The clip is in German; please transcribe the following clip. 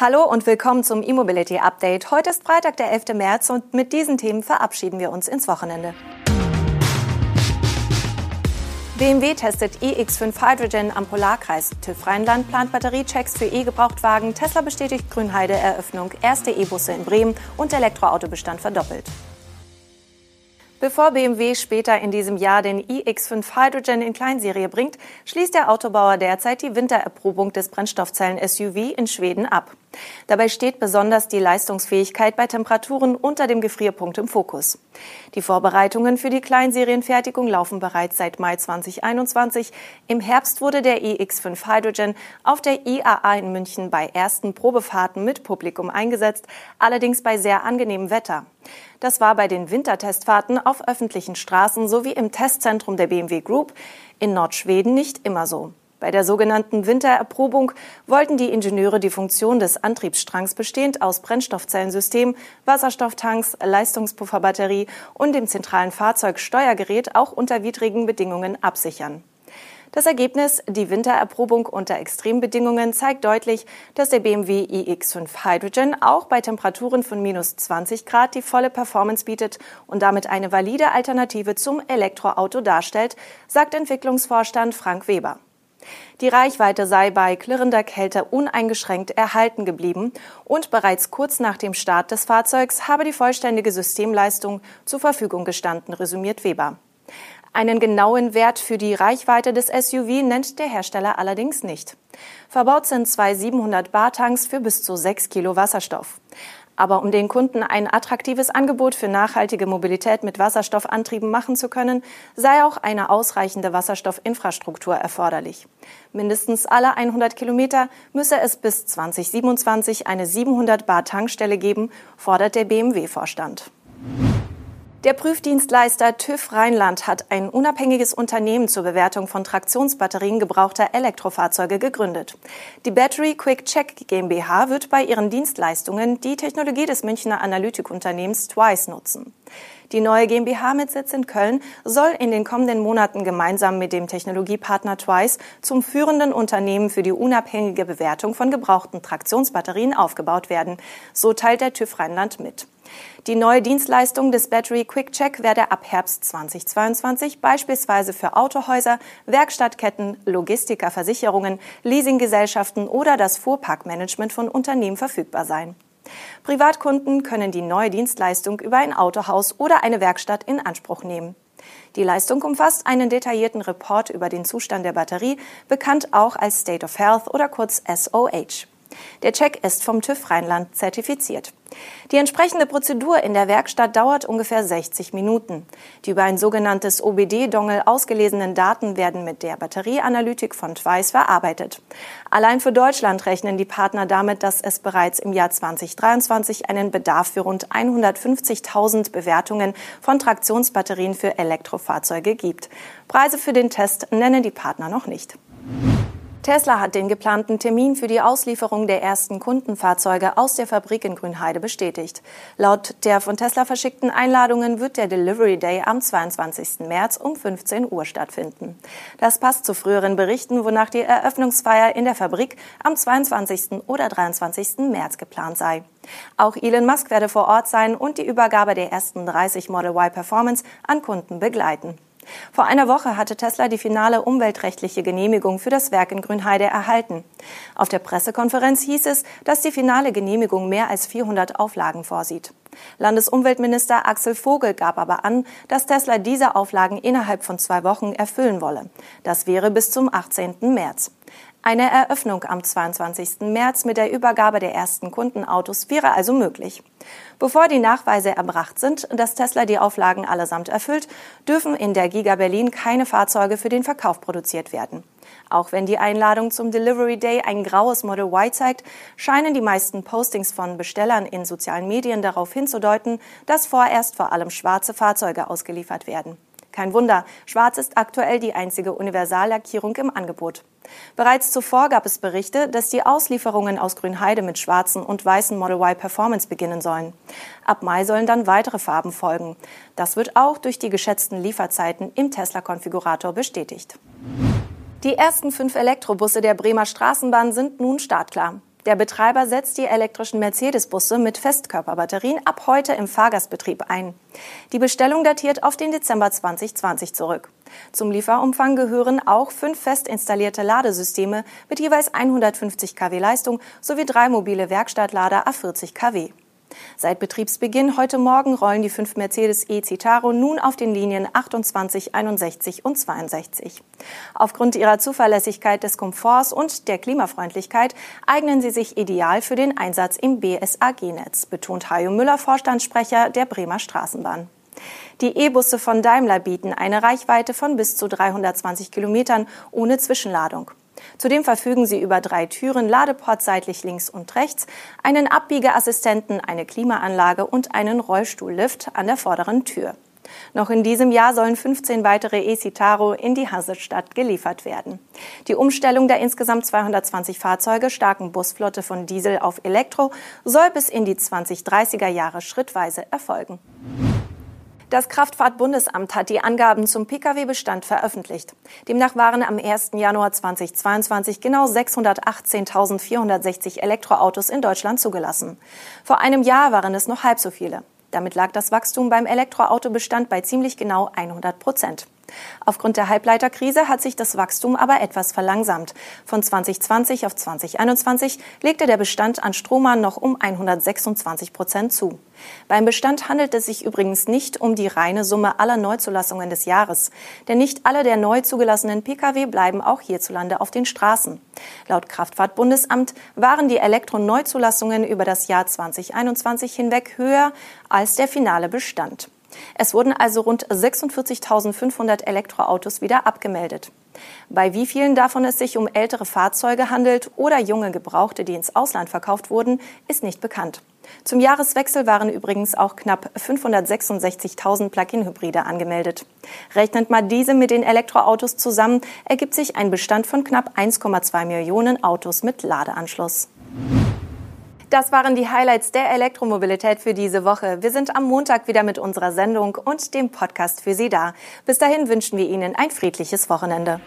Hallo und willkommen zum E-Mobility Update. Heute ist Freitag, der 11. März und mit diesen Themen verabschieden wir uns ins Wochenende. BMW testet iX5 Hydrogen am Polarkreis. TÜV Rheinland plant Batteriechecks für E-Gebrauchtwagen. Tesla bestätigt Grünheide Eröffnung. Erste E-Busse in Bremen und Elektroautobestand verdoppelt. Bevor BMW später in diesem Jahr den iX5 Hydrogen in Kleinserie bringt, schließt der Autobauer derzeit die Wintererprobung des Brennstoffzellen-SUV in Schweden ab. Dabei steht besonders die Leistungsfähigkeit bei Temperaturen unter dem Gefrierpunkt im Fokus. Die Vorbereitungen für die Kleinserienfertigung laufen bereits seit Mai 2021. Im Herbst wurde der iX5 Hydrogen auf der IAA in München bei ersten Probefahrten mit Publikum eingesetzt, allerdings bei sehr angenehmem Wetter. Das war bei den Wintertestfahrten auf öffentlichen Straßen sowie im Testzentrum der BMW Group in Nordschweden nicht immer so. Bei der sogenannten Wintererprobung wollten die Ingenieure die Funktion des Antriebsstrangs bestehend aus Brennstoffzellensystem, Wasserstofftanks, Leistungspufferbatterie und dem zentralen Fahrzeugsteuergerät auch unter widrigen Bedingungen absichern. Das Ergebnis, die Wintererprobung unter Extrembedingungen, zeigt deutlich, dass der BMW iX5 Hydrogen auch bei Temperaturen von minus 20 Grad die volle Performance bietet und damit eine valide Alternative zum Elektroauto darstellt, sagt Entwicklungsvorstand Frank Weber. Die Reichweite sei bei klirrender Kälte uneingeschränkt erhalten geblieben und bereits kurz nach dem Start des Fahrzeugs habe die vollständige Systemleistung zur Verfügung gestanden, resümiert Weber. Einen genauen Wert für die Reichweite des SUV nennt der Hersteller allerdings nicht. Verbaut sind zwei 700 Bar-Tanks für bis zu 6 Kilo Wasserstoff. Aber um den Kunden ein attraktives Angebot für nachhaltige Mobilität mit Wasserstoffantrieben machen zu können, sei auch eine ausreichende Wasserstoffinfrastruktur erforderlich. Mindestens alle 100 Kilometer müsse es bis 2027 eine 700 Bar Tankstelle geben, fordert der BMW-Vorstand. Der Prüfdienstleister TÜV Rheinland hat ein unabhängiges Unternehmen zur Bewertung von Traktionsbatterien gebrauchter Elektrofahrzeuge gegründet. Die Battery Quick Check GmbH wird bei ihren Dienstleistungen die Technologie des Münchner Analytikunternehmens Twice nutzen. Die neue GmbH mit Sitz in Köln soll in den kommenden Monaten gemeinsam mit dem Technologiepartner Twice zum führenden Unternehmen für die unabhängige Bewertung von gebrauchten Traktionsbatterien aufgebaut werden. So teilt der TÜV Rheinland mit. Die neue Dienstleistung des Battery Quick Check werde ab Herbst 2022 beispielsweise für Autohäuser, Werkstattketten, Logistiker, Versicherungen, Leasinggesellschaften oder das Fuhrparkmanagement von Unternehmen verfügbar sein. Privatkunden können die neue Dienstleistung über ein Autohaus oder eine Werkstatt in Anspruch nehmen. Die Leistung umfasst einen detaillierten Report über den Zustand der Batterie, bekannt auch als State of Health oder kurz SOH. Der Check ist vom TÜV Rheinland zertifiziert. Die entsprechende Prozedur in der Werkstatt dauert ungefähr 60 Minuten. Die über ein sogenanntes OBD-Dongle ausgelesenen Daten werden mit der Batterieanalytik von Twice verarbeitet. Allein für Deutschland rechnen die Partner damit, dass es bereits im Jahr 2023 einen Bedarf für rund 150.000 Bewertungen von Traktionsbatterien für Elektrofahrzeuge gibt. Preise für den Test nennen die Partner noch nicht. Tesla hat den geplanten Termin für die Auslieferung der ersten Kundenfahrzeuge aus der Fabrik in Grünheide bestätigt. Laut der von Tesla verschickten Einladungen wird der Delivery Day am 22. März um 15 Uhr stattfinden. Das passt zu früheren Berichten, wonach die Eröffnungsfeier in der Fabrik am 22. oder 23. März geplant sei. Auch Elon Musk werde vor Ort sein und die Übergabe der ersten 30 Model Y Performance an Kunden begleiten. Vor einer Woche hatte Tesla die finale umweltrechtliche Genehmigung für das Werk in Grünheide erhalten. Auf der Pressekonferenz hieß es, dass die finale Genehmigung mehr als 400 Auflagen vorsieht. Landesumweltminister Axel Vogel gab aber an, dass Tesla diese Auflagen innerhalb von zwei Wochen erfüllen wolle. Das wäre bis zum 18. März. Eine Eröffnung am 22. März mit der Übergabe der ersten Kundenautos wäre also möglich. Bevor die Nachweise erbracht sind, dass Tesla die Auflagen allesamt erfüllt, dürfen in der Giga Berlin keine Fahrzeuge für den Verkauf produziert werden. Auch wenn die Einladung zum Delivery Day ein graues Model Y zeigt, scheinen die meisten Postings von Bestellern in sozialen Medien darauf hinzudeuten, dass vorerst vor allem schwarze Fahrzeuge ausgeliefert werden. Kein Wunder, schwarz ist aktuell die einzige Universallackierung im Angebot. Bereits zuvor gab es Berichte, dass die Auslieferungen aus Grünheide mit schwarzen und weißen Model Y Performance beginnen sollen. Ab Mai sollen dann weitere Farben folgen. Das wird auch durch die geschätzten Lieferzeiten im Tesla-Konfigurator bestätigt. Die ersten fünf Elektrobusse der Bremer Straßenbahn sind nun startklar. Der Betreiber setzt die elektrischen Mercedes-Busse mit Festkörperbatterien ab heute im Fahrgastbetrieb ein. Die Bestellung datiert auf den Dezember 2020 zurück. Zum Lieferumfang gehören auch fünf fest installierte Ladesysteme mit jeweils 150 kW Leistung sowie drei mobile Werkstattlader a 40 kW. Seit Betriebsbeginn heute Morgen rollen die fünf Mercedes E-Citaro nun auf den Linien 28, 61 und 62. Aufgrund ihrer Zuverlässigkeit des Komforts und der Klimafreundlichkeit eignen sie sich ideal für den Einsatz im BSAG-Netz, betont Hajo Müller, Vorstandssprecher der Bremer Straßenbahn. Die E-Busse von Daimler bieten eine Reichweite von bis zu 320 Kilometern ohne Zwischenladung. Zudem verfügen sie über drei Türen, Ladeport seitlich links und rechts, einen Abbiegeassistenten, eine Klimaanlage und einen Rollstuhllift an der vorderen Tür. Noch in diesem Jahr sollen 15 weitere E-Citaro in die Hansestadt geliefert werden. Die Umstellung der insgesamt 220 Fahrzeuge starken Busflotte von Diesel auf Elektro soll bis in die 2030er Jahre schrittweise erfolgen. Das Kraftfahrtbundesamt hat die Angaben zum Pkw-Bestand veröffentlicht. Demnach waren am 1. Januar 2022 genau 618.460 Elektroautos in Deutschland zugelassen. Vor einem Jahr waren es noch halb so viele. Damit lag das Wachstum beim Elektroautobestand bei ziemlich genau 100 Prozent. Aufgrund der Halbleiterkrise hat sich das Wachstum aber etwas verlangsamt. Von 2020 auf 2021 legte der Bestand an Stromern noch um 126 Prozent zu. Beim Bestand handelt es sich übrigens nicht um die reine Summe aller Neuzulassungen des Jahres. Denn nicht alle der neu zugelassenen Pkw bleiben auch hierzulande auf den Straßen. Laut Kraftfahrtbundesamt waren die Elektroneuzulassungen über das Jahr 2021 hinweg höher als der finale Bestand. Es wurden also rund 46.500 Elektroautos wieder abgemeldet. Bei wie vielen davon es sich um ältere Fahrzeuge handelt oder junge Gebrauchte, die ins Ausland verkauft wurden, ist nicht bekannt. Zum Jahreswechsel waren übrigens auch knapp 566.000 Plug-in-Hybride angemeldet. Rechnet man diese mit den Elektroautos zusammen, ergibt sich ein Bestand von knapp 1,2 Millionen Autos mit Ladeanschluss. Das waren die Highlights der Elektromobilität für diese Woche. Wir sind am Montag wieder mit unserer Sendung und dem Podcast für Sie da. Bis dahin wünschen wir Ihnen ein friedliches Wochenende.